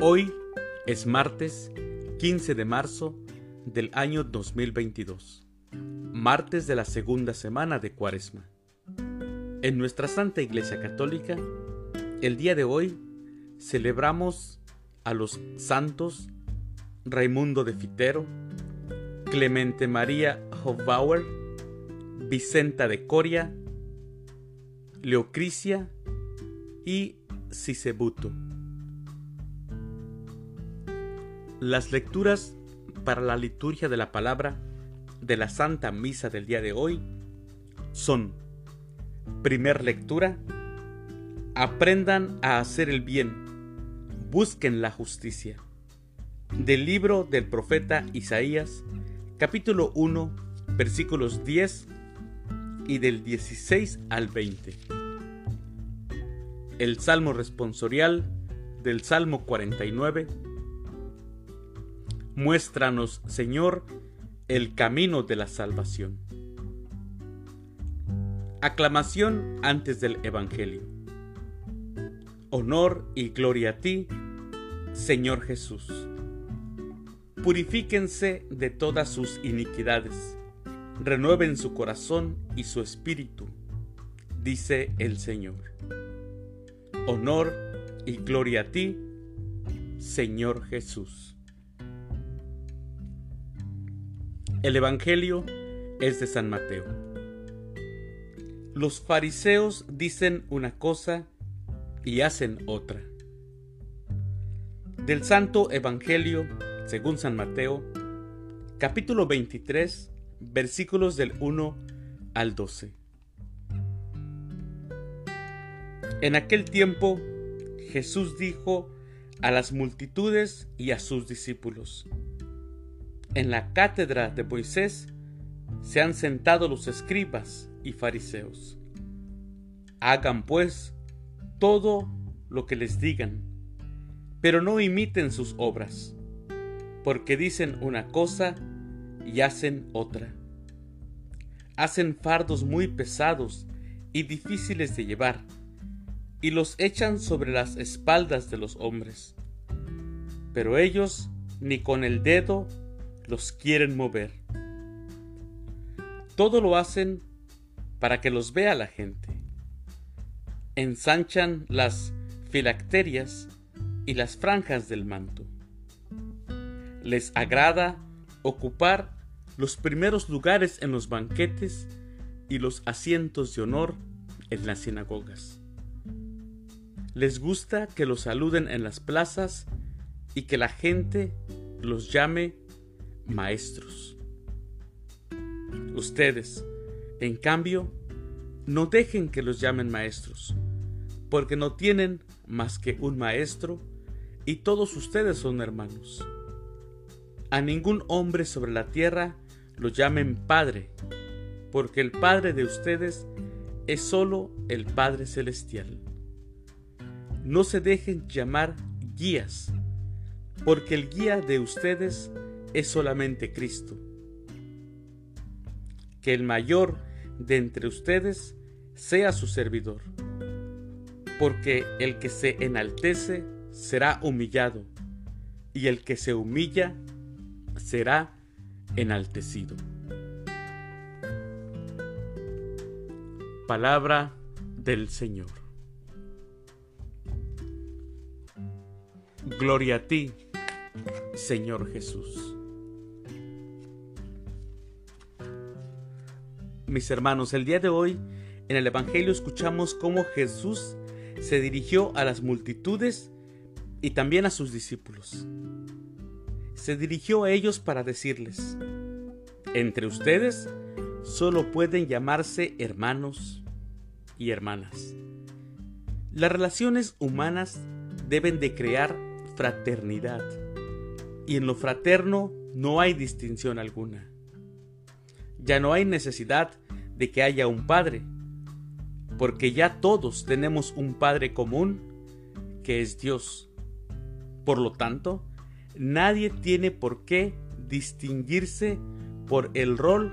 Hoy es martes 15 de marzo del año 2022, martes de la segunda semana de Cuaresma. En nuestra Santa Iglesia Católica, el día de hoy celebramos a los santos Raimundo de Fitero, Clemente María Hofbauer, Vicenta de Coria, Leocrisia y Sisebuto. Las lecturas para la liturgia de la palabra de la Santa Misa del día de hoy son, primer lectura, aprendan a hacer el bien, busquen la justicia. Del libro del profeta Isaías, capítulo 1, versículos 10 y del 16 al 20. El Salmo responsorial del Salmo 49 Muéstranos, Señor, el camino de la salvación. Aclamación antes del Evangelio. Honor y gloria a ti, Señor Jesús. Purifíquense de todas sus iniquidades, renueven su corazón y su espíritu, dice el Señor. Honor y gloria a ti, Señor Jesús. El Evangelio es de San Mateo. Los fariseos dicen una cosa y hacen otra. Del Santo Evangelio, según San Mateo, capítulo 23, versículos del 1 al 12. En aquel tiempo Jesús dijo a las multitudes y a sus discípulos, en la cátedra de Moisés se han sentado los escribas y fariseos. Hagan pues todo lo que les digan, pero no imiten sus obras, porque dicen una cosa y hacen otra. Hacen fardos muy pesados y difíciles de llevar, y los echan sobre las espaldas de los hombres. Pero ellos ni con el dedo los quieren mover. Todo lo hacen para que los vea la gente. Ensanchan las filacterias y las franjas del manto. Les agrada ocupar los primeros lugares en los banquetes y los asientos de honor en las sinagogas. Les gusta que los saluden en las plazas y que la gente los llame maestros. Ustedes, en cambio, no dejen que los llamen maestros, porque no tienen más que un maestro y todos ustedes son hermanos. A ningún hombre sobre la tierra lo llamen Padre, porque el Padre de ustedes es solo el Padre Celestial. No se dejen llamar guías, porque el guía de ustedes es solamente Cristo. Que el mayor de entre ustedes sea su servidor, porque el que se enaltece será humillado, y el que se humilla será enaltecido. Palabra del Señor. Gloria a ti, Señor Jesús. Mis hermanos, el día de hoy en el Evangelio escuchamos cómo Jesús se dirigió a las multitudes y también a sus discípulos. Se dirigió a ellos para decirles, entre ustedes solo pueden llamarse hermanos y hermanas. Las relaciones humanas deben de crear fraternidad y en lo fraterno no hay distinción alguna. Ya no hay necesidad de que haya un Padre, porque ya todos tenemos un Padre común, que es Dios. Por lo tanto, nadie tiene por qué distinguirse por el rol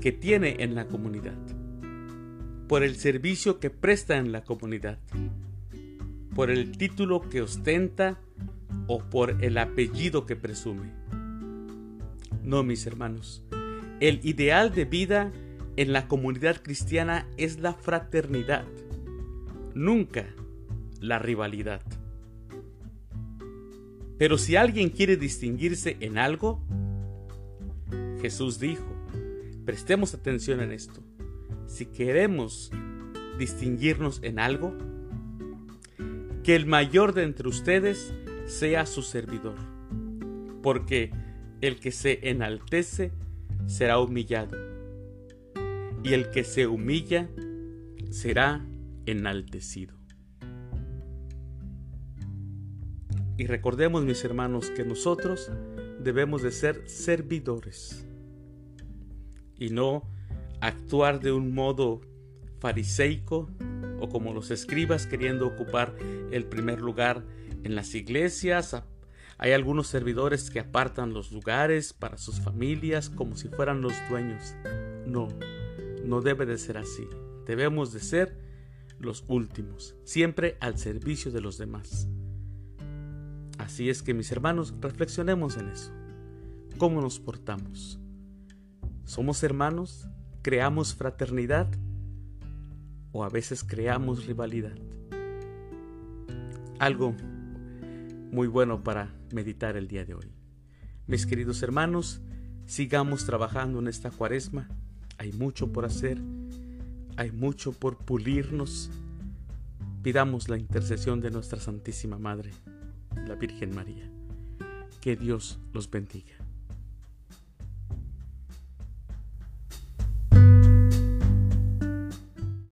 que tiene en la comunidad, por el servicio que presta en la comunidad, por el título que ostenta o por el apellido que presume. No, mis hermanos, el ideal de vida en la comunidad cristiana es la fraternidad, nunca la rivalidad. Pero si alguien quiere distinguirse en algo, Jesús dijo, prestemos atención en esto, si queremos distinguirnos en algo, que el mayor de entre ustedes sea su servidor, porque el que se enaltece será humillado, y el que se humilla será enaltecido. Y recordemos, mis hermanos, que nosotros debemos de ser servidores y no actuar de un modo fariseico o como los escribas queriendo ocupar el primer lugar en las iglesias. Hay algunos servidores que apartan los lugares para sus familias como si fueran los dueños. No, no debe de ser así. Debemos de ser los últimos, siempre al servicio de los demás. Así es que mis hermanos, reflexionemos en eso. ¿Cómo nos portamos? ¿Somos hermanos? ¿Creamos fraternidad? ¿O a veces creamos rivalidad? Algo muy bueno para meditar el día de hoy. Mis queridos hermanos, sigamos trabajando en esta cuaresma. Hay mucho por hacer, hay mucho por pulirnos. Pidamos la intercesión de nuestra Santísima Madre la Virgen María. Que Dios los bendiga.